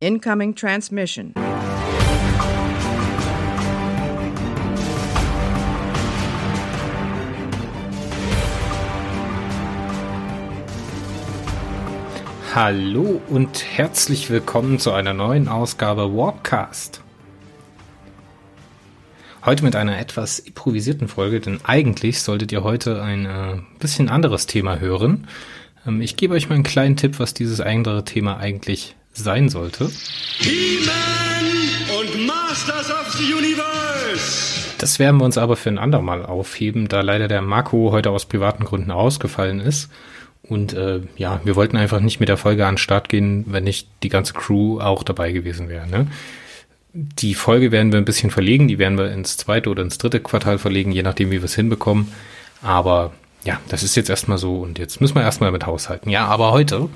Incoming transmission. Hallo und herzlich willkommen zu einer neuen Ausgabe Warpcast. Heute mit einer etwas improvisierten Folge, denn eigentlich solltet ihr heute ein äh, bisschen anderes Thema hören. Ähm, ich gebe euch mal einen kleinen Tipp, was dieses andere Thema eigentlich sein sollte. He-Man und Masters of the Universe. Das werden wir uns aber für ein andermal aufheben, da leider der Marco heute aus privaten Gründen ausgefallen ist. Und äh, ja, wir wollten einfach nicht mit der Folge an den Start gehen, wenn nicht die ganze Crew auch dabei gewesen wäre. Ne? Die Folge werden wir ein bisschen verlegen, die werden wir ins zweite oder ins dritte Quartal verlegen, je nachdem, wie wir es hinbekommen. Aber ja, das ist jetzt erstmal so und jetzt müssen wir erstmal mit haushalten. Ja, aber heute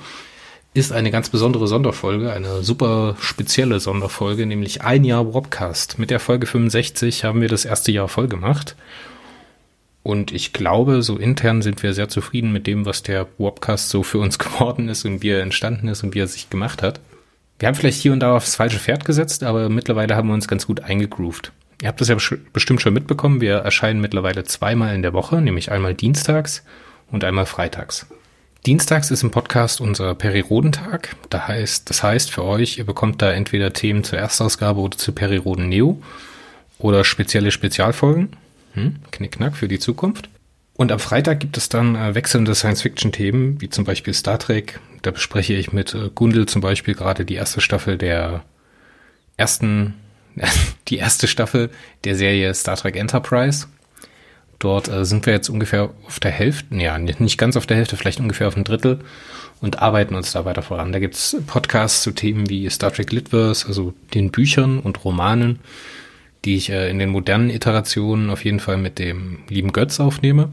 ist eine ganz besondere Sonderfolge, eine super spezielle Sonderfolge, nämlich ein Jahr Wobcast. Mit der Folge 65 haben wir das erste Jahr voll gemacht. Und ich glaube, so intern sind wir sehr zufrieden mit dem, was der Wobcast so für uns geworden ist und wie er entstanden ist und wie er sich gemacht hat. Wir haben vielleicht hier und da aufs falsche Pferd gesetzt, aber mittlerweile haben wir uns ganz gut eingegroovt. Ihr habt das ja bestimmt schon mitbekommen. Wir erscheinen mittlerweile zweimal in der Woche, nämlich einmal dienstags und einmal freitags. Dienstags ist im Podcast unser Perirodentag. Da heißt, das heißt für euch, ihr bekommt da entweder Themen zur Erstausgabe oder zu Periroden Neo oder spezielle Spezialfolgen. Hm, Knickknack für die Zukunft. Und am Freitag gibt es dann äh, wechselnde Science-Fiction-Themen, wie zum Beispiel Star Trek. Da bespreche ich mit äh, Gundel zum Beispiel gerade die erste Staffel der ersten, die erste Staffel der Serie Star Trek Enterprise. Dort äh, sind wir jetzt ungefähr auf der Hälfte, ja, nicht ganz auf der Hälfte, vielleicht ungefähr auf ein Drittel und arbeiten uns da weiter voran. Da gibt's Podcasts zu Themen wie Star Trek Litverse, also den Büchern und Romanen, die ich äh, in den modernen Iterationen auf jeden Fall mit dem lieben Götz aufnehme.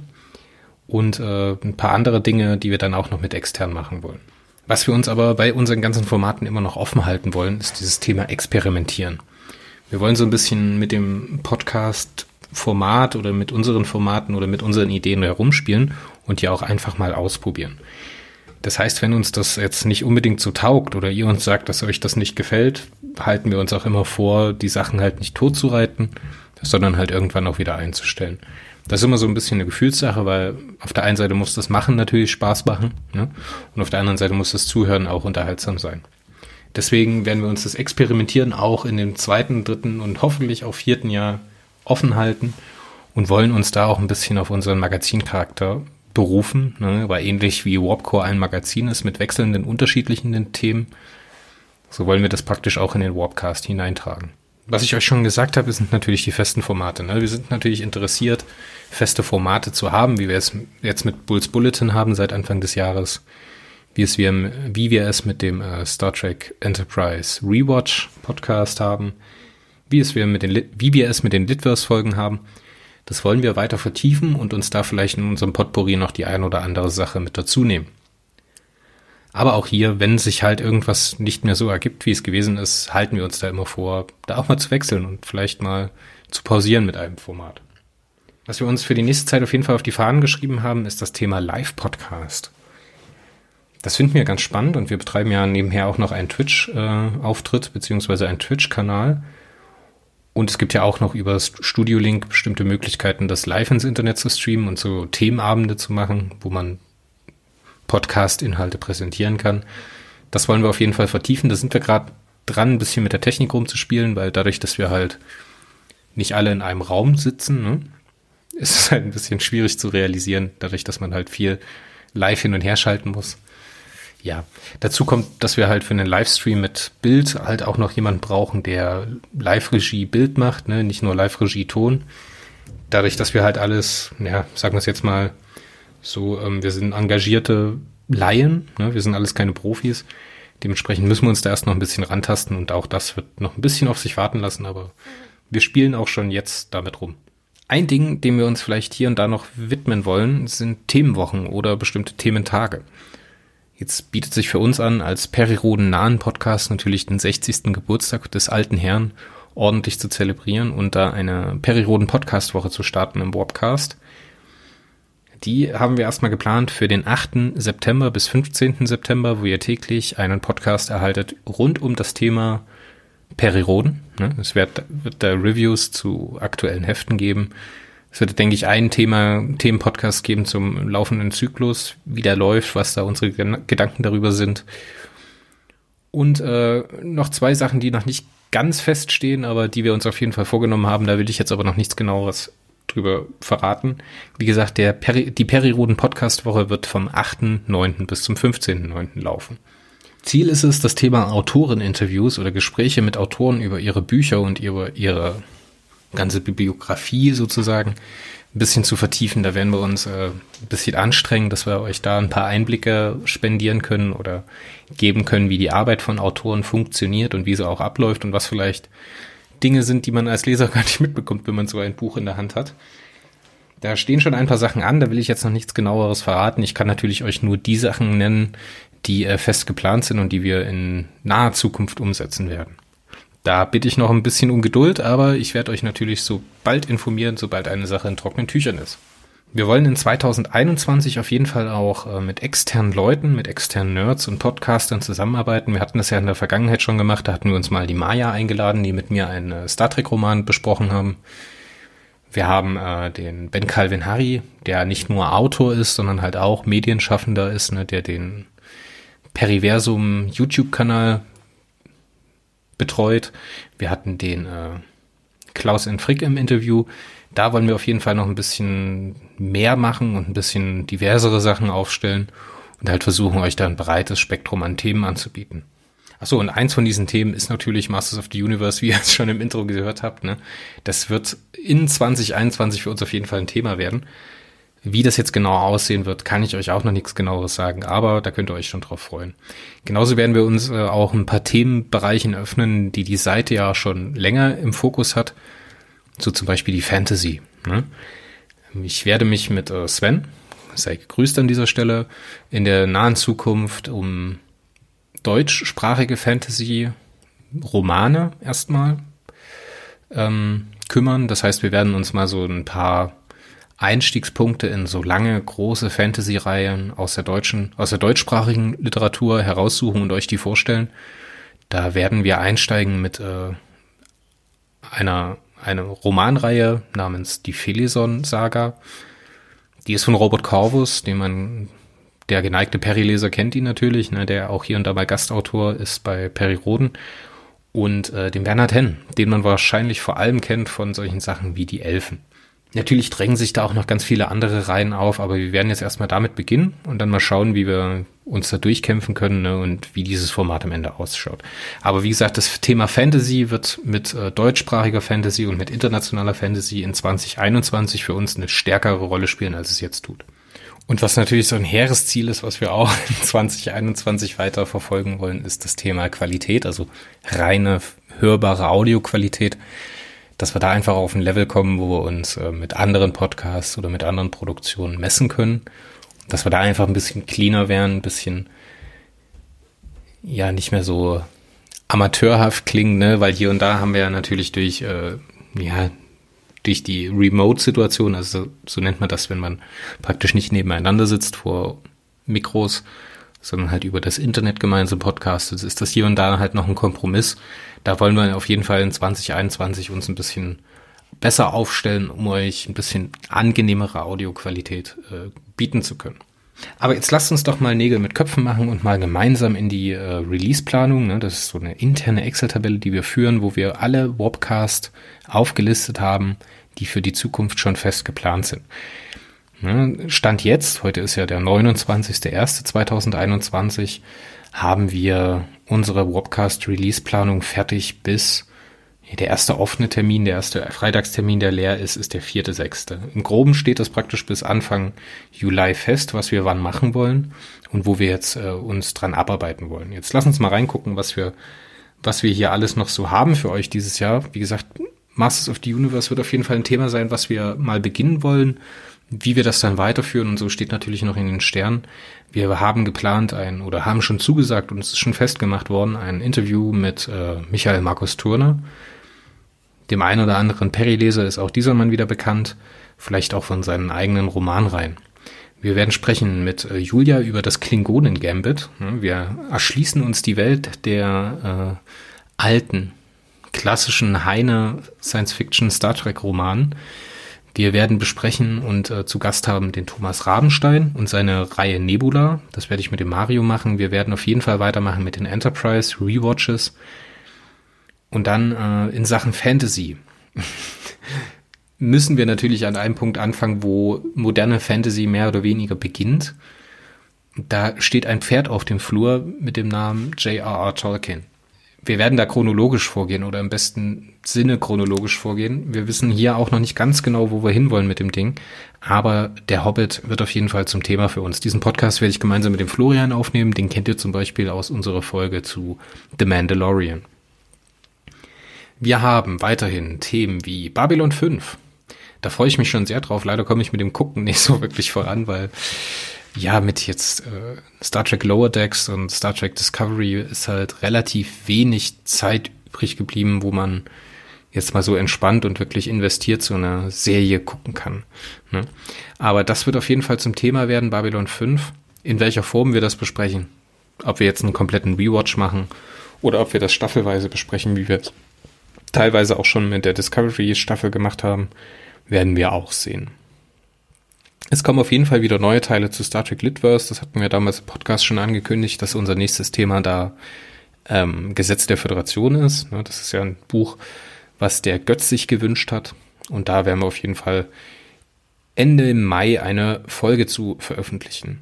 Und äh, ein paar andere Dinge, die wir dann auch noch mit extern machen wollen. Was wir uns aber bei unseren ganzen Formaten immer noch offen halten wollen, ist dieses Thema Experimentieren. Wir wollen so ein bisschen mit dem Podcast Format oder mit unseren Formaten oder mit unseren Ideen herumspielen und die auch einfach mal ausprobieren. Das heißt, wenn uns das jetzt nicht unbedingt so taugt oder ihr uns sagt, dass euch das nicht gefällt, halten wir uns auch immer vor, die Sachen halt nicht totzureiten, sondern halt irgendwann auch wieder einzustellen. Das ist immer so ein bisschen eine Gefühlssache, weil auf der einen Seite muss das Machen natürlich Spaß machen ne? und auf der anderen Seite muss das Zuhören auch unterhaltsam sein. Deswegen werden wir uns das Experimentieren auch in dem zweiten, dritten und hoffentlich auch vierten Jahr offen halten und wollen uns da auch ein bisschen auf unseren Magazincharakter berufen, ne? weil ähnlich wie Warpcore ein Magazin ist mit wechselnden, unterschiedlichen Themen, so wollen wir das praktisch auch in den Warpcast hineintragen. Was ich euch schon gesagt habe, sind natürlich die festen Formate. Ne? Wir sind natürlich interessiert, feste Formate zu haben, wie wir es jetzt mit Bulls Bulletin haben seit Anfang des Jahres, wie, es wir, wie wir es mit dem äh, Star Trek Enterprise Rewatch Podcast haben, wie, es wir mit den, wie wir es mit den Litverse-Folgen haben. Das wollen wir weiter vertiefen und uns da vielleicht in unserem Potpourri noch die ein oder andere Sache mit dazu nehmen. Aber auch hier, wenn sich halt irgendwas nicht mehr so ergibt, wie es gewesen ist, halten wir uns da immer vor, da auch mal zu wechseln und vielleicht mal zu pausieren mit einem Format. Was wir uns für die nächste Zeit auf jeden Fall auf die Fahnen geschrieben haben, ist das Thema Live-Podcast. Das finden wir ganz spannend und wir betreiben ja nebenher auch noch einen Twitch-Auftritt äh, beziehungsweise einen Twitch-Kanal, und es gibt ja auch noch über Studio Link bestimmte Möglichkeiten, das live ins Internet zu streamen und so Themenabende zu machen, wo man Podcast-Inhalte präsentieren kann. Das wollen wir auf jeden Fall vertiefen. Da sind wir gerade dran, ein bisschen mit der Technik rumzuspielen, weil dadurch, dass wir halt nicht alle in einem Raum sitzen, ne, ist es halt ein bisschen schwierig zu realisieren, dadurch, dass man halt viel live hin und her schalten muss. Ja, dazu kommt, dass wir halt für einen Livestream mit Bild halt auch noch jemanden brauchen, der Live-Regie Bild macht, ne? nicht nur Live-Regie Ton. Dadurch, dass wir halt alles, ja, sagen wir es jetzt mal so, ähm, wir sind engagierte Laien, ne? wir sind alles keine Profis. Dementsprechend müssen wir uns da erst noch ein bisschen rantasten und auch das wird noch ein bisschen auf sich warten lassen, aber wir spielen auch schon jetzt damit rum. Ein Ding, dem wir uns vielleicht hier und da noch widmen wollen, sind Themenwochen oder bestimmte Thementage. Jetzt bietet sich für uns an, als Periroden nahen Podcast natürlich den 60. Geburtstag des alten Herrn ordentlich zu zelebrieren und da eine Periroden Podcast Woche zu starten im Warpcast. Die haben wir erstmal geplant für den 8. September bis 15. September, wo ihr täglich einen Podcast erhaltet rund um das Thema Periroden. Ne? Es wird, wird da Reviews zu aktuellen Heften geben. Es wird, denke ich, ein Thema, Themenpodcast geben zum laufenden Zyklus, wie der läuft, was da unsere Gedanken darüber sind. Und äh, noch zwei Sachen, die noch nicht ganz feststehen, aber die wir uns auf jeden Fall vorgenommen haben. Da will ich jetzt aber noch nichts genaueres drüber verraten. Wie gesagt, der Peri die Periroden Podcast Woche wird vom 8.9. bis zum 15.9. laufen. Ziel ist es, das Thema Autoreninterviews oder Gespräche mit Autoren über ihre Bücher und ihre, ihre ganze Bibliografie sozusagen ein bisschen zu vertiefen. Da werden wir uns äh, ein bisschen anstrengen, dass wir euch da ein paar Einblicke spendieren können oder geben können, wie die Arbeit von Autoren funktioniert und wie sie auch abläuft und was vielleicht Dinge sind, die man als Leser gar nicht mitbekommt, wenn man so ein Buch in der Hand hat. Da stehen schon ein paar Sachen an, da will ich jetzt noch nichts genaueres verraten. Ich kann natürlich euch nur die Sachen nennen, die äh, fest geplant sind und die wir in naher Zukunft umsetzen werden. Da bitte ich noch ein bisschen um Geduld, aber ich werde euch natürlich so bald informieren, sobald eine Sache in trockenen Tüchern ist. Wir wollen in 2021 auf jeden Fall auch äh, mit externen Leuten, mit externen Nerds und Podcastern zusammenarbeiten. Wir hatten das ja in der Vergangenheit schon gemacht. Da hatten wir uns mal die Maya eingeladen, die mit mir einen äh, Star Trek-Roman besprochen haben. Wir haben äh, den Ben Calvin Harry, der nicht nur Autor ist, sondern halt auch Medienschaffender ist, ne, der den Periversum YouTube-Kanal betreut. Wir hatten den äh, Klaus N. Frick im Interview. Da wollen wir auf jeden Fall noch ein bisschen mehr machen und ein bisschen diversere Sachen aufstellen und halt versuchen, euch da ein breites Spektrum an Themen anzubieten. Achso, und eins von diesen Themen ist natürlich Masters of the Universe, wie ihr es schon im Intro gehört habt. Ne? Das wird in 2021 für uns auf jeden Fall ein Thema werden. Wie das jetzt genau aussehen wird, kann ich euch auch noch nichts genaueres sagen, aber da könnt ihr euch schon drauf freuen. Genauso werden wir uns äh, auch ein paar Themenbereichen öffnen, die die Seite ja schon länger im Fokus hat, so zum Beispiel die Fantasy. Ne? Ich werde mich mit äh, Sven, sei gegrüßt an dieser Stelle, in der nahen Zukunft um deutschsprachige Fantasy Romane erstmal ähm, kümmern. Das heißt, wir werden uns mal so ein paar Einstiegspunkte in so lange große Fantasy-Reihen aus der deutschen, aus der deutschsprachigen Literatur heraussuchen und euch die vorstellen. Da werden wir einsteigen mit äh, einer eine Romanreihe namens die Felison-Saga. Die ist von Robert Corvus, den man, der geneigte Perry-Leser kennt ihn natürlich, ne, der auch hier und da mal Gastautor ist bei Perry Roden. Und äh, den Bernhard Henn, den man wahrscheinlich vor allem kennt von solchen Sachen wie die Elfen. Natürlich drängen sich da auch noch ganz viele andere Reihen auf, aber wir werden jetzt erstmal damit beginnen und dann mal schauen, wie wir uns da durchkämpfen können ne, und wie dieses Format am Ende ausschaut. Aber wie gesagt, das Thema Fantasy wird mit äh, deutschsprachiger Fantasy und mit internationaler Fantasy in 2021 für uns eine stärkere Rolle spielen, als es jetzt tut. Und was natürlich so ein hehres Ziel ist, was wir auch in 2021 weiter verfolgen wollen, ist das Thema Qualität, also reine hörbare Audioqualität dass wir da einfach auf ein Level kommen, wo wir uns äh, mit anderen Podcasts oder mit anderen Produktionen messen können. Dass wir da einfach ein bisschen cleaner werden, ein bisschen ja nicht mehr so amateurhaft klingen, ne? weil hier und da haben wir ja natürlich durch äh, ja durch die Remote-Situation, also so nennt man das, wenn man praktisch nicht nebeneinander sitzt vor Mikros, sondern halt über das Internet gemeinsam podcastet, ist das hier und da halt noch ein Kompromiss. Da wollen wir auf jeden Fall in 2021 uns ein bisschen besser aufstellen, um euch ein bisschen angenehmere Audioqualität äh, bieten zu können. Aber jetzt lasst uns doch mal Nägel mit Köpfen machen und mal gemeinsam in die äh, Release-Planung. Ne? Das ist so eine interne Excel-Tabelle, die wir führen, wo wir alle Wobcast aufgelistet haben, die für die Zukunft schon fest geplant sind. Ne? Stand jetzt, heute ist ja der 29.01.2021, haben wir unsere Webcast-Release-Planung fertig bis der erste offene Termin, der erste Freitagstermin, der leer ist, ist der vierte, sechste. Im Groben steht das praktisch bis Anfang Juli fest, was wir wann machen wollen und wo wir jetzt äh, uns dran abarbeiten wollen. Jetzt lass uns mal reingucken, was wir, was wir hier alles noch so haben für euch dieses Jahr. Wie gesagt, Masters of the Universe wird auf jeden Fall ein Thema sein, was wir mal beginnen wollen. Wie wir das dann weiterführen und so steht natürlich noch in den Sternen. Wir haben geplant ein oder haben schon zugesagt und es ist schon festgemacht worden, ein Interview mit äh, Michael Markus Turner. Dem einen oder anderen Perry-Leser ist auch dieser Mann wieder bekannt, vielleicht auch von seinen eigenen Romanreihen. Wir werden sprechen mit äh, Julia über das Klingonen-Gambit. Wir erschließen uns die Welt der äh, alten, klassischen Heine Science-Fiction Star Trek-Romanen. Wir werden besprechen und äh, zu Gast haben den Thomas Rabenstein und seine Reihe Nebula. Das werde ich mit dem Mario machen. Wir werden auf jeden Fall weitermachen mit den Enterprise Rewatches. Und dann äh, in Sachen Fantasy müssen wir natürlich an einem Punkt anfangen, wo moderne Fantasy mehr oder weniger beginnt. Da steht ein Pferd auf dem Flur mit dem Namen J.R.R. Tolkien. Wir werden da chronologisch vorgehen oder im besten Sinne chronologisch vorgehen. Wir wissen hier auch noch nicht ganz genau, wo wir hinwollen mit dem Ding. Aber der Hobbit wird auf jeden Fall zum Thema für uns. Diesen Podcast werde ich gemeinsam mit dem Florian aufnehmen. Den kennt ihr zum Beispiel aus unserer Folge zu The Mandalorian. Wir haben weiterhin Themen wie Babylon 5, da freue ich mich schon sehr drauf. Leider komme ich mit dem Gucken nicht so wirklich voran, weil ja, mit jetzt äh, Star Trek Lower Decks und Star Trek Discovery ist halt relativ wenig Zeit übrig geblieben, wo man jetzt mal so entspannt und wirklich investiert so eine Serie gucken kann. Ne? Aber das wird auf jeden Fall zum Thema werden, Babylon 5. In welcher Form wir das besprechen. Ob wir jetzt einen kompletten Rewatch machen oder ob wir das staffelweise besprechen, wie wir es teilweise auch schon mit der Discovery Staffel gemacht haben werden wir auch sehen. Es kommen auf jeden Fall wieder neue Teile zu Star Trek Litverse. Das hatten wir damals im Podcast schon angekündigt, dass unser nächstes Thema da ähm, Gesetz der Föderation ist. Ne, das ist ja ein Buch, was der Götz sich gewünscht hat. Und da werden wir auf jeden Fall Ende Mai eine Folge zu veröffentlichen.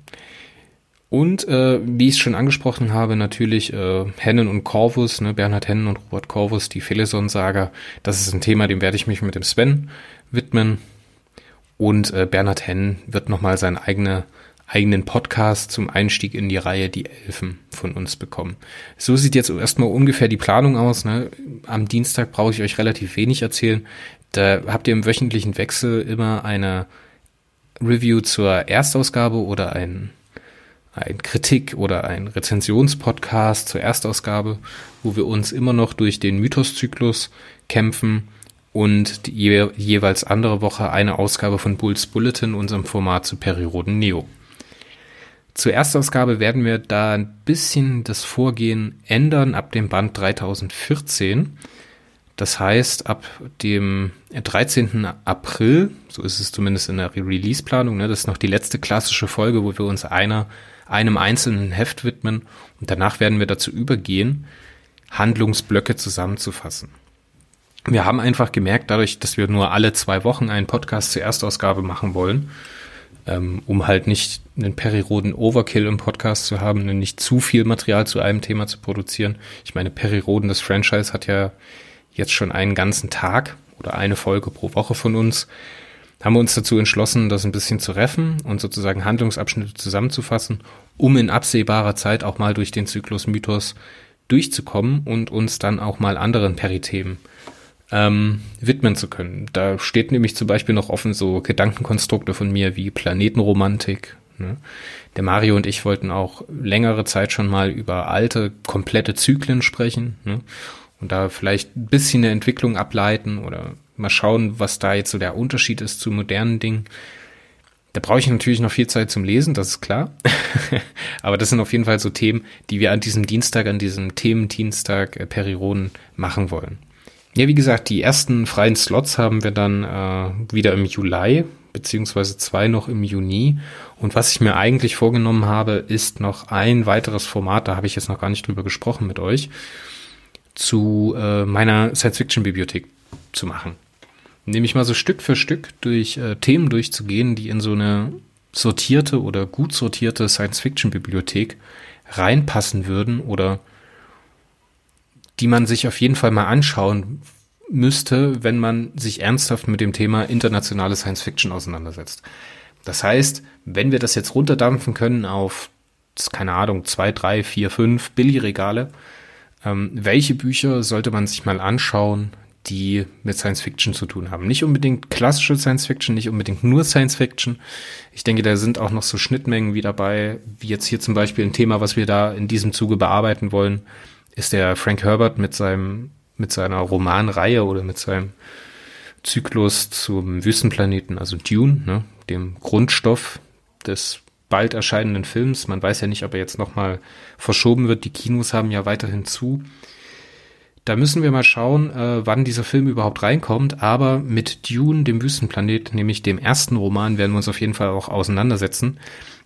Und äh, wie ich es schon angesprochen habe, natürlich äh, Hennen und Corvus, ne, Bernhard Hennen und Robert Corvus, die Pheleson-Saga. Das ist ein Thema, dem werde ich mich mit dem Sven widmen. Und äh, Bernhard Hennen wird nochmal seinen eigene, eigenen Podcast zum Einstieg in die Reihe Die Elfen von uns bekommen. So sieht jetzt erstmal ungefähr die Planung aus. Ne? Am Dienstag brauche ich euch relativ wenig erzählen. Da habt ihr im wöchentlichen Wechsel immer eine Review zur Erstausgabe oder ein ein Kritik- oder ein Rezensionspodcast zur Erstausgabe, wo wir uns immer noch durch den Mythoszyklus kämpfen und die je jeweils andere Woche eine Ausgabe von Bulls Bulletin, unserem Format zu Perioden Neo. Zur Erstausgabe werden wir da ein bisschen das Vorgehen ändern ab dem Band 3014. Das heißt, ab dem 13. April, so ist es zumindest in der Release-Planung, ne, das ist noch die letzte klassische Folge, wo wir uns einer einem einzelnen Heft widmen und danach werden wir dazu übergehen, Handlungsblöcke zusammenzufassen. Wir haben einfach gemerkt, dadurch, dass wir nur alle zwei Wochen einen Podcast zur Erstausgabe machen wollen, ähm, um halt nicht einen periroden Overkill im Podcast zu haben, nicht zu viel Material zu einem Thema zu produzieren. Ich meine, Periroden, das Franchise hat ja jetzt schon einen ganzen Tag oder eine Folge pro Woche von uns haben wir uns dazu entschlossen, das ein bisschen zu reffen und sozusagen Handlungsabschnitte zusammenzufassen, um in absehbarer Zeit auch mal durch den Zyklus Mythos durchzukommen und uns dann auch mal anderen Perithemen ähm, widmen zu können. Da steht nämlich zum Beispiel noch offen so Gedankenkonstrukte von mir wie Planetenromantik. Ne? Der Mario und ich wollten auch längere Zeit schon mal über alte, komplette Zyklen sprechen ne? und da vielleicht ein bisschen eine Entwicklung ableiten oder Mal schauen, was da jetzt so der Unterschied ist zu modernen Dingen. Da brauche ich natürlich noch viel Zeit zum Lesen, das ist klar. Aber das sind auf jeden Fall so Themen, die wir an diesem Dienstag, an diesem Themendienstag äh, Periroden machen wollen. Ja, wie gesagt, die ersten freien Slots haben wir dann äh, wieder im Juli, beziehungsweise zwei noch im Juni. Und was ich mir eigentlich vorgenommen habe, ist noch ein weiteres Format, da habe ich jetzt noch gar nicht drüber gesprochen mit euch, zu äh, meiner Science-Fiction-Bibliothek zu machen nämlich mal so Stück für Stück durch äh, Themen durchzugehen, die in so eine sortierte oder gut sortierte Science-Fiction-Bibliothek reinpassen würden oder die man sich auf jeden Fall mal anschauen müsste, wenn man sich ernsthaft mit dem Thema internationale Science-Fiction auseinandersetzt. Das heißt, wenn wir das jetzt runterdampfen können auf, keine Ahnung, zwei, drei, vier, fünf Billigregale, ähm, welche Bücher sollte man sich mal anschauen, die mit Science Fiction zu tun haben. Nicht unbedingt klassische Science Fiction, nicht unbedingt nur Science Fiction. Ich denke, da sind auch noch so Schnittmengen wie dabei, wie jetzt hier zum Beispiel ein Thema, was wir da in diesem Zuge bearbeiten wollen, ist der Frank Herbert mit seinem, mit seiner Romanreihe oder mit seinem Zyklus zum Wüstenplaneten, also Dune, ne, dem Grundstoff des bald erscheinenden Films. Man weiß ja nicht, ob er jetzt nochmal verschoben wird. Die Kinos haben ja weiterhin zu. Da müssen wir mal schauen, äh, wann dieser Film überhaupt reinkommt. Aber mit Dune, dem Wüstenplanet, nämlich dem ersten Roman, werden wir uns auf jeden Fall auch auseinandersetzen.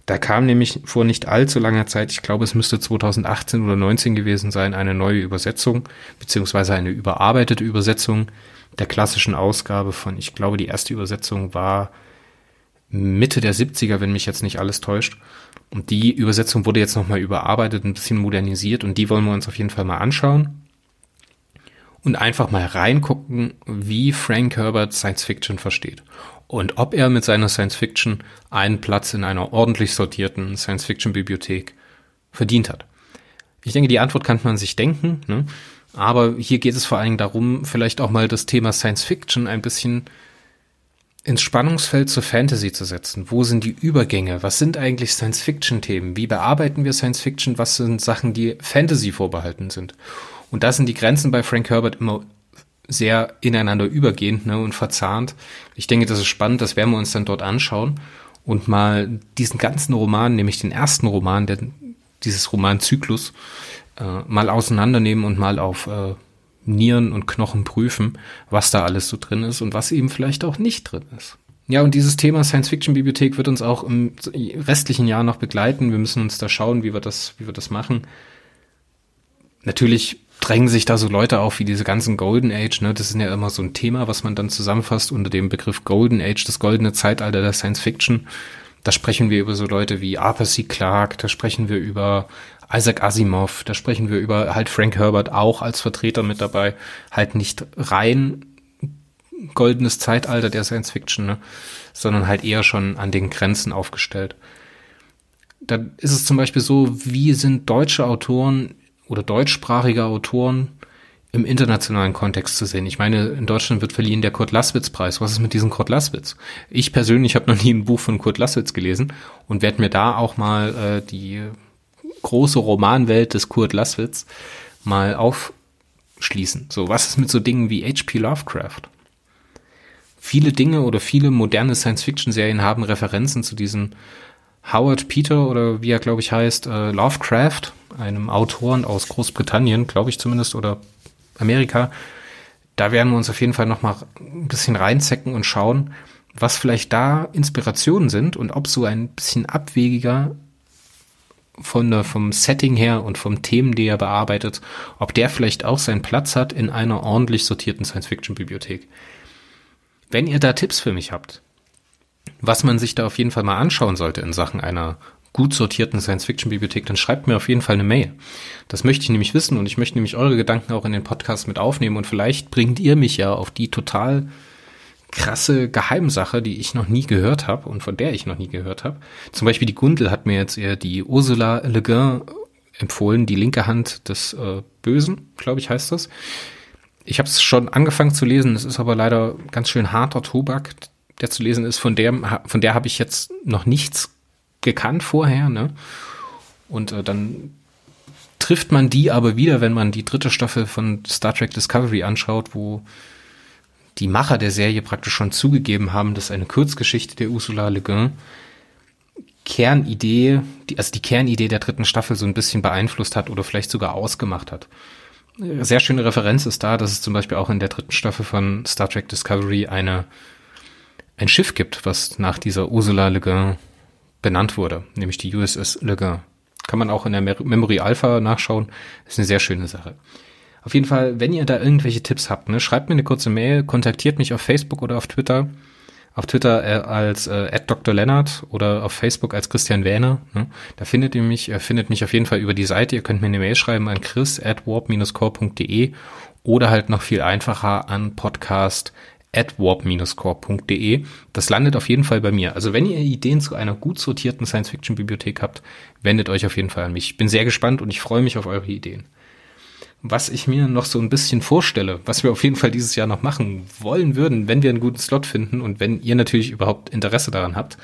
Da kam nämlich vor nicht allzu langer Zeit, ich glaube, es müsste 2018 oder 19 gewesen sein, eine neue Übersetzung, beziehungsweise eine überarbeitete Übersetzung der klassischen Ausgabe von, ich glaube, die erste Übersetzung war Mitte der 70er, wenn mich jetzt nicht alles täuscht. Und die Übersetzung wurde jetzt nochmal überarbeitet, ein bisschen modernisiert und die wollen wir uns auf jeden Fall mal anschauen. Und einfach mal reingucken, wie Frank Herbert Science Fiction versteht und ob er mit seiner Science Fiction einen Platz in einer ordentlich sortierten Science Fiction Bibliothek verdient hat. Ich denke, die Antwort kann man sich denken, ne? aber hier geht es vor allem darum, vielleicht auch mal das Thema Science Fiction ein bisschen ins Spannungsfeld zur Fantasy zu setzen. Wo sind die Übergänge? Was sind eigentlich Science-Fiction-Themen? Wie bearbeiten wir Science-Fiction? Was sind Sachen, die Fantasy vorbehalten sind? Und da sind die Grenzen bei Frank Herbert immer sehr ineinander übergehend ne, und verzahnt. Ich denke, das ist spannend, das werden wir uns dann dort anschauen und mal diesen ganzen Roman, nämlich den ersten Roman, der, dieses Romanzyklus, äh, mal auseinandernehmen und mal auf äh, Nieren und Knochen prüfen, was da alles so drin ist und was eben vielleicht auch nicht drin ist. Ja, und dieses Thema Science-Fiction-Bibliothek wird uns auch im restlichen Jahr noch begleiten. Wir müssen uns da schauen, wie wir das, wie wir das machen. Natürlich drängen sich da so Leute auf wie diese ganzen Golden Age, ne? Das ist ja immer so ein Thema, was man dann zusammenfasst unter dem Begriff Golden Age, das goldene Zeitalter der Science Fiction. Da sprechen wir über so Leute wie Arthur C. Clarke, da sprechen wir über Isaac Asimov, da sprechen wir über halt Frank Herbert auch als Vertreter mit dabei, halt nicht rein goldenes Zeitalter der Science Fiction, ne? sondern halt eher schon an den Grenzen aufgestellt. Da ist es zum Beispiel so, wie sind deutsche Autoren oder deutschsprachige Autoren im internationalen Kontext zu sehen. Ich meine, in Deutschland wird verliehen der Kurt Laswitz Preis. Was ist mit diesem Kurt Laswitz? Ich persönlich habe noch nie ein Buch von Kurt Laswitz gelesen und werde mir da auch mal äh, die große Romanwelt des Kurt Laswitz mal aufschließen. So, was ist mit so Dingen wie H.P. Lovecraft? Viele Dinge oder viele moderne Science-Fiction-Serien haben Referenzen zu diesem Howard Peter oder wie er glaube ich heißt, äh, Lovecraft, einem Autoren aus Großbritannien, glaube ich zumindest, oder Amerika. Da werden wir uns auf jeden Fall noch mal ein bisschen reinzecken und schauen, was vielleicht da Inspirationen sind und ob so ein bisschen abwegiger von der, vom Setting her und vom Themen, die er bearbeitet, ob der vielleicht auch seinen Platz hat in einer ordentlich sortierten Science-Fiction-Bibliothek. Wenn ihr da Tipps für mich habt, was man sich da auf jeden Fall mal anschauen sollte in Sachen einer gut sortierten Science-Fiction-Bibliothek, dann schreibt mir auf jeden Fall eine Mail. Das möchte ich nämlich wissen und ich möchte nämlich eure Gedanken auch in den Podcast mit aufnehmen und vielleicht bringt ihr mich ja auf die total krasse Geheimsache, die ich noch nie gehört habe und von der ich noch nie gehört habe. Zum Beispiel die Gundel hat mir jetzt eher die Ursula Le Guin empfohlen, die linke Hand des äh, Bösen, glaube ich, heißt das. Ich habe es schon angefangen zu lesen, es ist aber leider ganz schön harter Tobak der zu lesen ist, von der, von der habe ich jetzt noch nichts gekannt vorher, ne? Und äh, dann trifft man die aber wieder, wenn man die dritte Staffel von Star Trek Discovery anschaut, wo die Macher der Serie praktisch schon zugegeben haben, dass eine Kurzgeschichte der Ursula Le Guin Kernidee, die, also die Kernidee der dritten Staffel so ein bisschen beeinflusst hat oder vielleicht sogar ausgemacht hat. Sehr schöne Referenz ist da, dass es zum Beispiel auch in der dritten Staffel von Star Trek Discovery eine ein Schiff gibt, was nach dieser Ursula Le Guin benannt wurde, nämlich die USS Le Guin. Kann man auch in der Memory Alpha nachschauen. Ist eine sehr schöne Sache. Auf jeden Fall, wenn ihr da irgendwelche Tipps habt, ne, schreibt mir eine kurze Mail, kontaktiert mich auf Facebook oder auf Twitter. Auf Twitter äh, als äh, Dr. Lennart oder auf Facebook als Christian Wähner. Ne? Da findet ihr mich, ihr findet mich auf jeden Fall über die Seite. Ihr könnt mir eine Mail schreiben an chris at warp-core.de oder halt noch viel einfacher an podcast at warp-core.de. Das landet auf jeden Fall bei mir. Also wenn ihr Ideen zu einer gut sortierten Science-Fiction-Bibliothek habt, wendet euch auf jeden Fall an mich. Ich bin sehr gespannt und ich freue mich auf eure Ideen. Was ich mir noch so ein bisschen vorstelle, was wir auf jeden Fall dieses Jahr noch machen wollen würden, wenn wir einen guten Slot finden und wenn ihr natürlich überhaupt Interesse daran habt,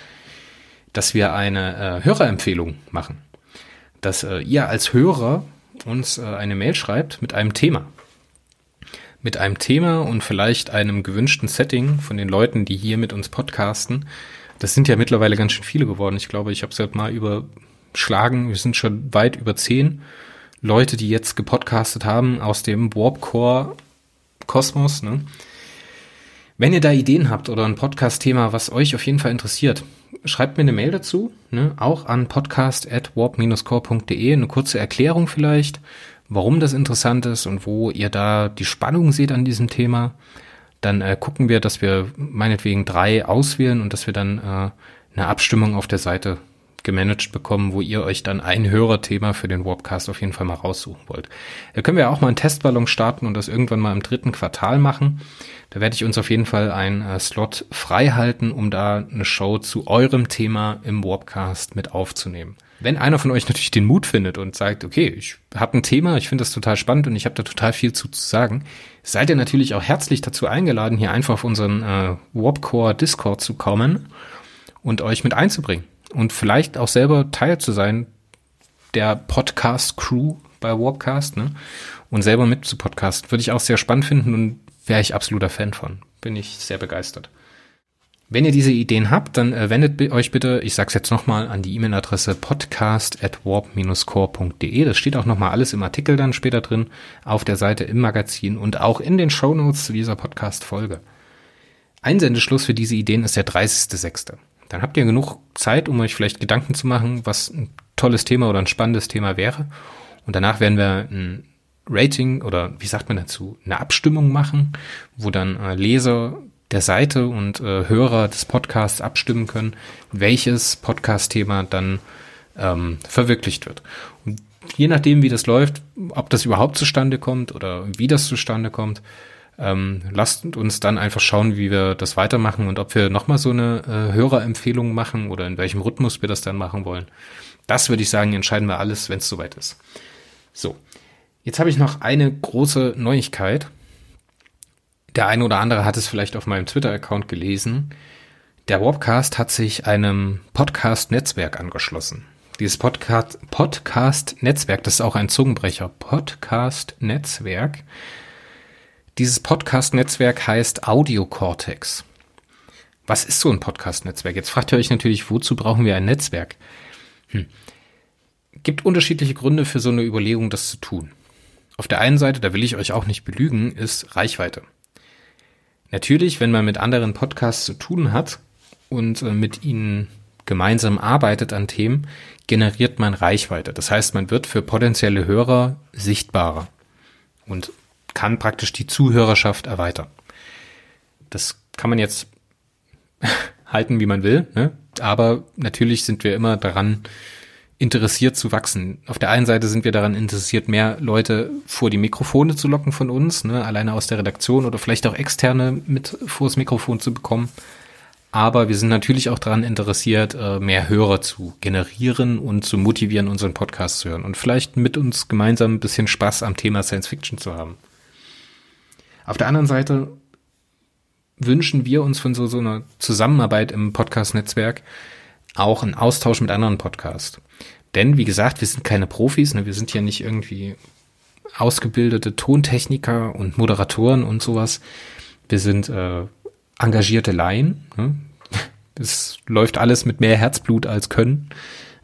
dass wir eine äh, Hörerempfehlung machen. Dass äh, ihr als Hörer uns äh, eine Mail schreibt mit einem Thema mit einem Thema und vielleicht einem gewünschten Setting von den Leuten, die hier mit uns podcasten, Das sind ja mittlerweile ganz schön viele geworden. Ich glaube, ich habe es halt mal überschlagen. Wir sind schon weit über zehn Leute, die jetzt gepodcastet haben aus dem Warpcore Kosmos. Ne? Wenn ihr da Ideen habt oder ein Podcast-Thema, was euch auf jeden Fall interessiert, schreibt mir eine Mail dazu, ne? auch an podcast.warp-core.de, eine kurze Erklärung vielleicht, warum das interessant ist und wo ihr da die Spannung seht an diesem Thema. Dann äh, gucken wir, dass wir meinetwegen drei auswählen und dass wir dann äh, eine Abstimmung auf der Seite gemanagt bekommen, wo ihr euch dann ein Hörerthema für den Warpcast auf jeden Fall mal raussuchen wollt. Da können wir auch mal einen Testballon starten und das irgendwann mal im dritten Quartal machen. Da werde ich uns auf jeden Fall einen äh, Slot frei halten, um da eine Show zu eurem Thema im Warpcast mit aufzunehmen. Wenn einer von euch natürlich den Mut findet und sagt, okay, ich habe ein Thema, ich finde das total spannend und ich habe da total viel zu, zu sagen, seid ihr natürlich auch herzlich dazu eingeladen, hier einfach auf unseren äh, Warpcore Discord zu kommen und euch mit einzubringen und vielleicht auch selber Teil zu sein der Podcast-Crew bei Warpcast, ne? Und selber mit zu podcasten. Würde ich auch sehr spannend finden und wäre ich absoluter Fan von. Bin ich sehr begeistert. Wenn ihr diese Ideen habt, dann äh, wendet euch bitte, ich sag's jetzt nochmal, an die E-Mail-Adresse podcast at warp-core.de. Das steht auch nochmal alles im Artikel dann später drin, auf der Seite im Magazin und auch in den Shownotes zu dieser Podcast-Folge. Einsendeschluss für diese Ideen ist der 30.06. Dann habt ihr genug Zeit, um euch vielleicht Gedanken zu machen, was ein tolles Thema oder ein spannendes Thema wäre. Und danach werden wir ein Rating oder wie sagt man dazu, eine Abstimmung machen, wo dann äh, Leser der Seite und äh, Hörer des Podcasts abstimmen können, welches Podcast-Thema dann ähm, verwirklicht wird. Und je nachdem, wie das läuft, ob das überhaupt zustande kommt oder wie das zustande kommt, ähm, lasst uns dann einfach schauen, wie wir das weitermachen und ob wir nochmal so eine äh, Hörerempfehlung machen oder in welchem Rhythmus wir das dann machen wollen. Das würde ich sagen, entscheiden wir alles, wenn es soweit ist. So, jetzt habe ich noch eine große Neuigkeit. Der eine oder andere hat es vielleicht auf meinem Twitter-Account gelesen. Der Warpcast hat sich einem Podcast-Netzwerk angeschlossen. Dieses Podcast-Netzwerk, das ist auch ein Zungenbrecher. Podcast-Netzwerk dieses Podcast-Netzwerk heißt Audio Cortex. Was ist so ein Podcast-Netzwerk? Jetzt fragt ihr euch natürlich, wozu brauchen wir ein Netzwerk? Hm. Gibt unterschiedliche Gründe für so eine Überlegung, das zu tun. Auf der einen Seite, da will ich euch auch nicht belügen, ist Reichweite. Natürlich, wenn man mit anderen Podcasts zu tun hat und äh, mit ihnen gemeinsam arbeitet an Themen, generiert man Reichweite. Das heißt, man wird für potenzielle Hörer sichtbarer. Und kann praktisch die Zuhörerschaft erweitern. Das kann man jetzt halten, wie man will, ne? aber natürlich sind wir immer daran interessiert zu wachsen. Auf der einen Seite sind wir daran interessiert, mehr Leute vor die Mikrofone zu locken von uns, ne? alleine aus der Redaktion oder vielleicht auch externe mit vors Mikrofon zu bekommen. Aber wir sind natürlich auch daran interessiert, äh, mehr Hörer zu generieren und zu motivieren, unseren Podcast zu hören und vielleicht mit uns gemeinsam ein bisschen Spaß am Thema Science Fiction zu haben. Auf der anderen Seite wünschen wir uns von so, so einer Zusammenarbeit im Podcast-Netzwerk auch einen Austausch mit anderen Podcasts. Denn, wie gesagt, wir sind keine Profis, ne? wir sind ja nicht irgendwie ausgebildete Tontechniker und Moderatoren und sowas. Wir sind äh, engagierte Laien. Ne? Es läuft alles mit mehr Herzblut als Können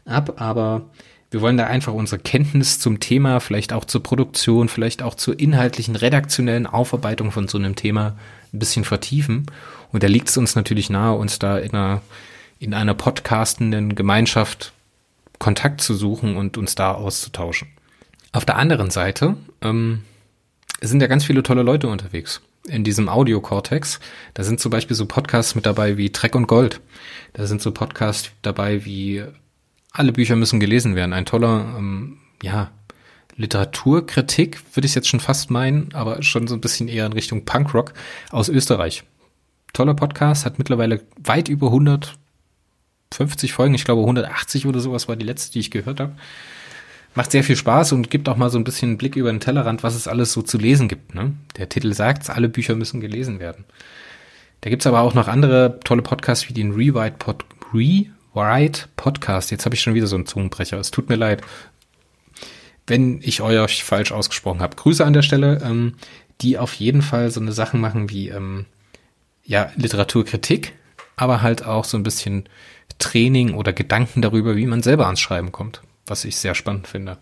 ab, aber wir wollen da einfach unsere Kenntnis zum Thema, vielleicht auch zur Produktion, vielleicht auch zur inhaltlichen, redaktionellen Aufarbeitung von so einem Thema ein bisschen vertiefen. Und da liegt es uns natürlich nahe, uns da in einer, in einer podcastenden Gemeinschaft Kontakt zu suchen und uns da auszutauschen. Auf der anderen Seite ähm, sind ja ganz viele tolle Leute unterwegs in diesem Audio-Cortex. Da sind zum Beispiel so Podcasts mit dabei wie Treck und Gold. Da sind so Podcasts dabei wie alle Bücher müssen gelesen werden. Ein toller, ähm, ja, Literaturkritik, würde ich jetzt schon fast meinen, aber schon so ein bisschen eher in Richtung Punkrock aus Österreich. Toller Podcast, hat mittlerweile weit über 150 Folgen, ich glaube 180 oder sowas war die letzte, die ich gehört habe. Macht sehr viel Spaß und gibt auch mal so ein bisschen Blick über den Tellerrand, was es alles so zu lesen gibt. Ne? Der Titel sagt, alle Bücher müssen gelesen werden. Da gibt's aber auch noch andere tolle Podcasts wie den Rewrite, Pod, Re Right Podcast. Jetzt habe ich schon wieder so einen Zungenbrecher. Es tut mir leid, wenn ich euch falsch ausgesprochen habe. Grüße an der Stelle, ähm, die auf jeden Fall so eine Sachen machen wie ähm, ja Literaturkritik aber halt auch so ein bisschen Training oder Gedanken darüber, wie man selber ans Schreiben kommt, was ich sehr spannend finde.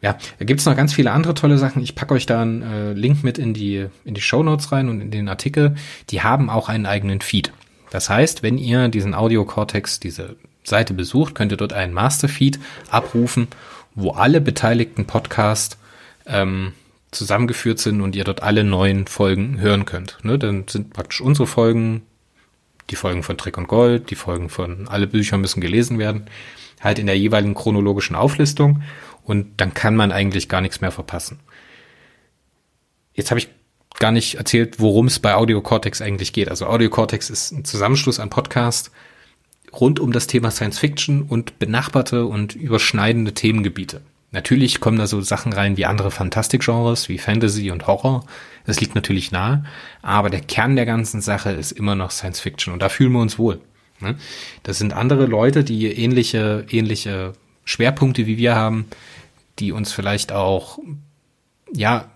Ja, da gibt's noch ganz viele andere tolle Sachen. Ich packe euch da einen äh, Link mit in die, in die Show Notes rein und in den Artikel. Die haben auch einen eigenen Feed. Das heißt, wenn ihr diesen Audio Cortex, diese Seite besucht, könnt ihr dort einen Masterfeed abrufen, wo alle beteiligten Podcasts ähm, zusammengeführt sind und ihr dort alle neuen Folgen hören könnt. Ne, dann sind praktisch unsere Folgen, die Folgen von Trick und Gold, die Folgen von Alle Bücher müssen gelesen werden, halt in der jeweiligen chronologischen Auflistung und dann kann man eigentlich gar nichts mehr verpassen. Jetzt habe ich gar nicht erzählt, worum es bei Audio Cortex eigentlich geht. Also Audio Cortex ist ein Zusammenschluss an Podcast rund um das Thema Science Fiction und benachbarte und überschneidende Themengebiete. Natürlich kommen da so Sachen rein wie andere Fantastikgenres, wie Fantasy und Horror. Das liegt natürlich nahe. Aber der Kern der ganzen Sache ist immer noch Science Fiction. Und da fühlen wir uns wohl. Ne? Das sind andere Leute, die ähnliche, ähnliche Schwerpunkte wie wir haben, die uns vielleicht auch, ja,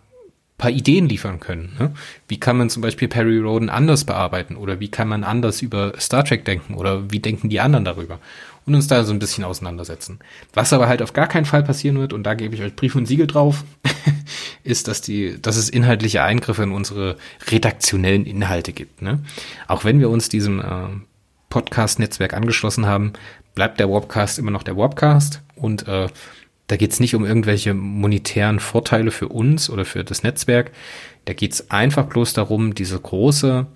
paar Ideen liefern können. Ne? Wie kann man zum Beispiel Perry Roden anders bearbeiten oder wie kann man anders über Star Trek denken oder wie denken die anderen darüber? Und uns da so ein bisschen auseinandersetzen. Was aber halt auf gar keinen Fall passieren wird, und da gebe ich euch Brief und Siegel drauf, ist, dass die, dass es inhaltliche Eingriffe in unsere redaktionellen Inhalte gibt. Ne? Auch wenn wir uns diesem äh, Podcast-Netzwerk angeschlossen haben, bleibt der Warpcast immer noch der Warpcast und äh, da geht es nicht um irgendwelche monetären Vorteile für uns oder für das Netzwerk. Da geht es einfach bloß darum, diese große,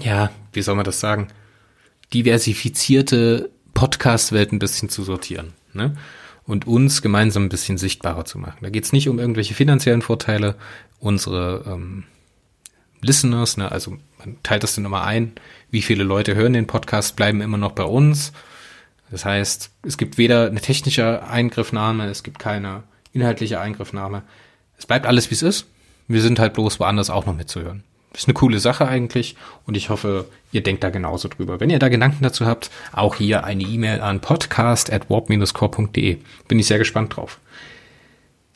ja, wie soll man das sagen, diversifizierte Podcast-Welt ein bisschen zu sortieren. Ne? Und uns gemeinsam ein bisschen sichtbarer zu machen. Da geht es nicht um irgendwelche finanziellen Vorteile. Unsere ähm, Listeners, ne, also man teilt das dann immer ein, wie viele Leute hören den Podcast, bleiben immer noch bei uns. Das heißt, es gibt weder eine technische Eingriffnahme, es gibt keine inhaltliche Eingriffnahme. Es bleibt alles, wie es ist. Wir sind halt bloß woanders auch noch mitzuhören ist eine coole Sache eigentlich und ich hoffe, ihr denkt da genauso drüber. Wenn ihr da Gedanken dazu habt, auch hier eine E-Mail an podcast at warp-core.de. Bin ich sehr gespannt drauf.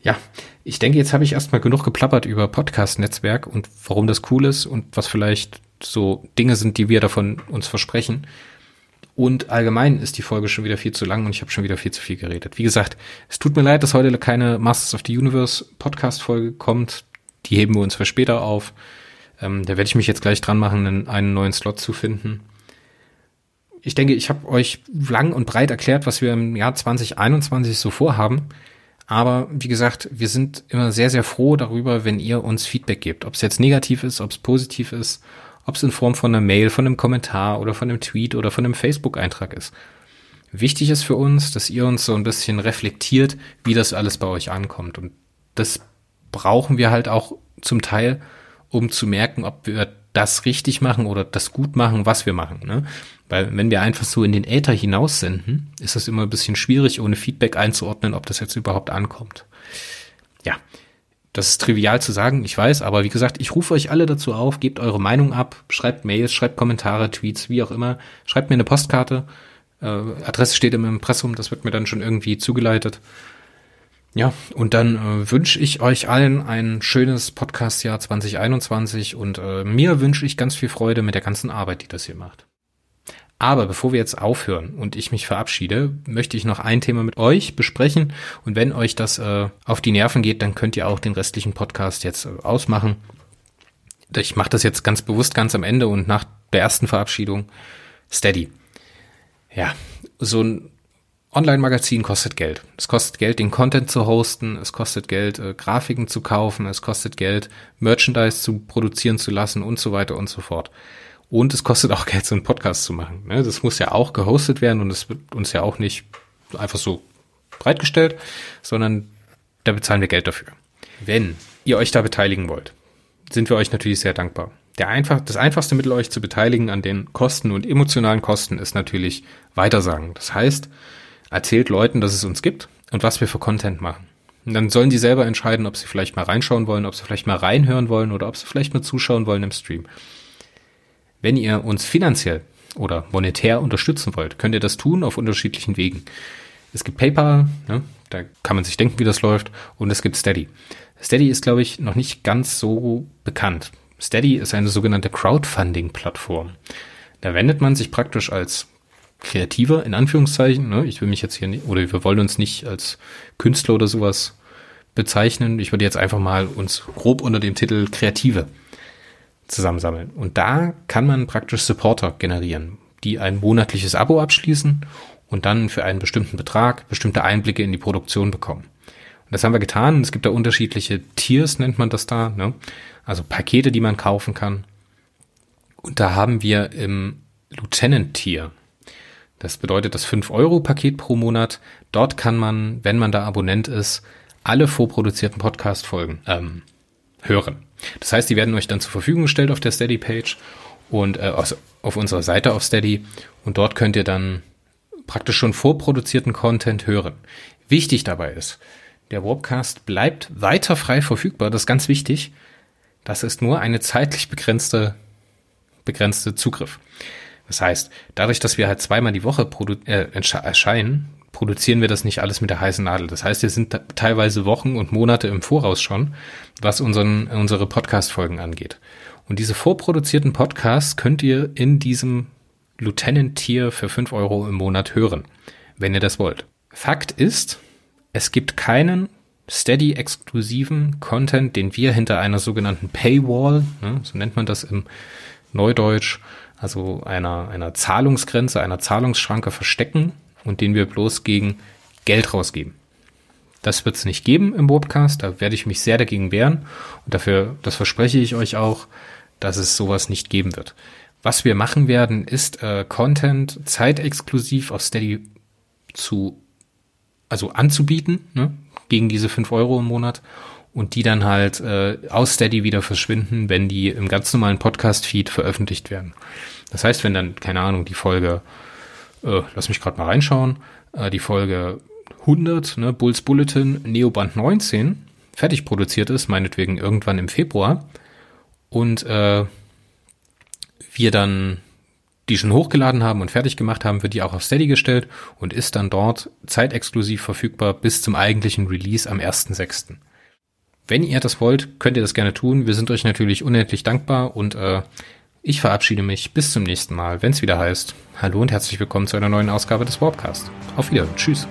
Ja, ich denke, jetzt habe ich erstmal genug geplappert über Podcast-Netzwerk und warum das cool ist und was vielleicht so Dinge sind, die wir davon uns versprechen. Und allgemein ist die Folge schon wieder viel zu lang und ich habe schon wieder viel zu viel geredet. Wie gesagt, es tut mir leid, dass heute keine Masters of the Universe Podcast-Folge kommt. Die heben wir uns für später auf. Ähm, da werde ich mich jetzt gleich dran machen, einen, einen neuen Slot zu finden. Ich denke, ich habe euch lang und breit erklärt, was wir im Jahr 2021 so vorhaben. Aber wie gesagt, wir sind immer sehr, sehr froh darüber, wenn ihr uns Feedback gebt. Ob es jetzt negativ ist, ob es positiv ist, ob es in Form von einer Mail, von einem Kommentar oder von einem Tweet oder von einem Facebook-Eintrag ist. Wichtig ist für uns, dass ihr uns so ein bisschen reflektiert, wie das alles bei euch ankommt. Und das brauchen wir halt auch zum Teil, um zu merken, ob wir das richtig machen oder das gut machen, was wir machen. Ne? Weil wenn wir einfach so in den Äther hinaussenden, ist das immer ein bisschen schwierig, ohne Feedback einzuordnen, ob das jetzt überhaupt ankommt. Ja, das ist trivial zu sagen, ich weiß, aber wie gesagt, ich rufe euch alle dazu auf, gebt eure Meinung ab, schreibt Mails, schreibt Kommentare, Tweets, wie auch immer, schreibt mir eine Postkarte. Äh, Adresse steht im Impressum, das wird mir dann schon irgendwie zugeleitet. Ja, und dann äh, wünsche ich euch allen ein schönes Podcast-Jahr 2021 und äh, mir wünsche ich ganz viel Freude mit der ganzen Arbeit, die das hier macht. Aber bevor wir jetzt aufhören und ich mich verabschiede, möchte ich noch ein Thema mit euch besprechen. Und wenn euch das äh, auf die Nerven geht, dann könnt ihr auch den restlichen Podcast jetzt äh, ausmachen. Ich mache das jetzt ganz bewusst ganz am Ende und nach der ersten Verabschiedung. Steady. Ja, so ein Online-Magazin kostet Geld. Es kostet Geld, den Content zu hosten, es kostet Geld, äh, Grafiken zu kaufen, es kostet Geld, Merchandise zu produzieren zu lassen und so weiter und so fort. Und es kostet auch Geld, so einen Podcast zu machen. Ne? Das muss ja auch gehostet werden und es wird uns ja auch nicht einfach so bereitgestellt, sondern da bezahlen wir Geld dafür. Wenn ihr euch da beteiligen wollt, sind wir euch natürlich sehr dankbar. Der einfach, das einfachste Mittel, euch zu beteiligen an den Kosten und emotionalen Kosten, ist natürlich Weitersagen. Das heißt, erzählt Leuten, dass es uns gibt und was wir für Content machen. Und dann sollen die selber entscheiden, ob sie vielleicht mal reinschauen wollen, ob sie vielleicht mal reinhören wollen oder ob sie vielleicht mal zuschauen wollen im Stream. Wenn ihr uns finanziell oder monetär unterstützen wollt, könnt ihr das tun auf unterschiedlichen Wegen. Es gibt PayPal, ne, da kann man sich denken, wie das läuft, und es gibt Steady. Steady ist, glaube ich, noch nicht ganz so bekannt. Steady ist eine sogenannte Crowdfunding-Plattform. Da wendet man sich praktisch als Kreativer, in Anführungszeichen, ne? ich will mich jetzt hier nicht, oder wir wollen uns nicht als Künstler oder sowas bezeichnen. Ich würde jetzt einfach mal uns grob unter dem Titel Kreative zusammensammeln. Und da kann man praktisch Supporter generieren, die ein monatliches Abo abschließen und dann für einen bestimmten Betrag bestimmte Einblicke in die Produktion bekommen. Und das haben wir getan. Es gibt da unterschiedliche Tiers, nennt man das da, ne? also Pakete, die man kaufen kann. Und da haben wir im Lieutenant-Tier, das bedeutet das 5-Euro-Paket pro Monat, dort kann man, wenn man da Abonnent ist, alle vorproduzierten Podcast-Folgen ähm, hören. Das heißt, die werden euch dann zur Verfügung gestellt auf der Steady-Page und äh, also auf unserer Seite auf Steady und dort könnt ihr dann praktisch schon vorproduzierten Content hören. Wichtig dabei ist, der Warpcast bleibt weiter frei verfügbar, das ist ganz wichtig. Das ist nur eine zeitlich begrenzte, begrenzte Zugriff. Das heißt, dadurch, dass wir halt zweimal die Woche äh, erscheinen, produzieren wir das nicht alles mit der heißen Nadel. Das heißt, wir sind teilweise Wochen und Monate im Voraus schon, was unseren, unsere Podcast-Folgen angeht. Und diese vorproduzierten Podcasts könnt ihr in diesem Lieutenant-Tier für fünf Euro im Monat hören, wenn ihr das wollt. Fakt ist, es gibt keinen Steady-exklusiven Content, den wir hinter einer sogenannten Paywall, ne, so nennt man das im Neudeutsch, also einer, einer Zahlungsgrenze, einer Zahlungsschranke verstecken und den wir bloß gegen Geld rausgeben. Das wird es nicht geben im Webcast, da werde ich mich sehr dagegen wehren und dafür, das verspreche ich euch auch, dass es sowas nicht geben wird. Was wir machen werden, ist äh, Content zeitexklusiv auf Steady zu, also anzubieten, ne, gegen diese fünf Euro im Monat und die dann halt äh, aus Steady wieder verschwinden, wenn die im ganz normalen Podcast-Feed veröffentlicht werden. Das heißt, wenn dann, keine Ahnung, die Folge äh, lass mich gerade mal reinschauen, äh, die Folge 100, ne, Bulls Bulletin, Neoband 19, fertig produziert ist, meinetwegen irgendwann im Februar, und äh, wir dann die schon hochgeladen haben und fertig gemacht haben, wird die auch auf Steady gestellt und ist dann dort zeitexklusiv verfügbar bis zum eigentlichen Release am 1.6. Wenn ihr das wollt, könnt ihr das gerne tun. Wir sind euch natürlich unendlich dankbar und äh, ich verabschiede mich bis zum nächsten Mal, wenn es wieder heißt, hallo und herzlich willkommen zu einer neuen Ausgabe des Warpcast. Auf Wiedersehen. Tschüss.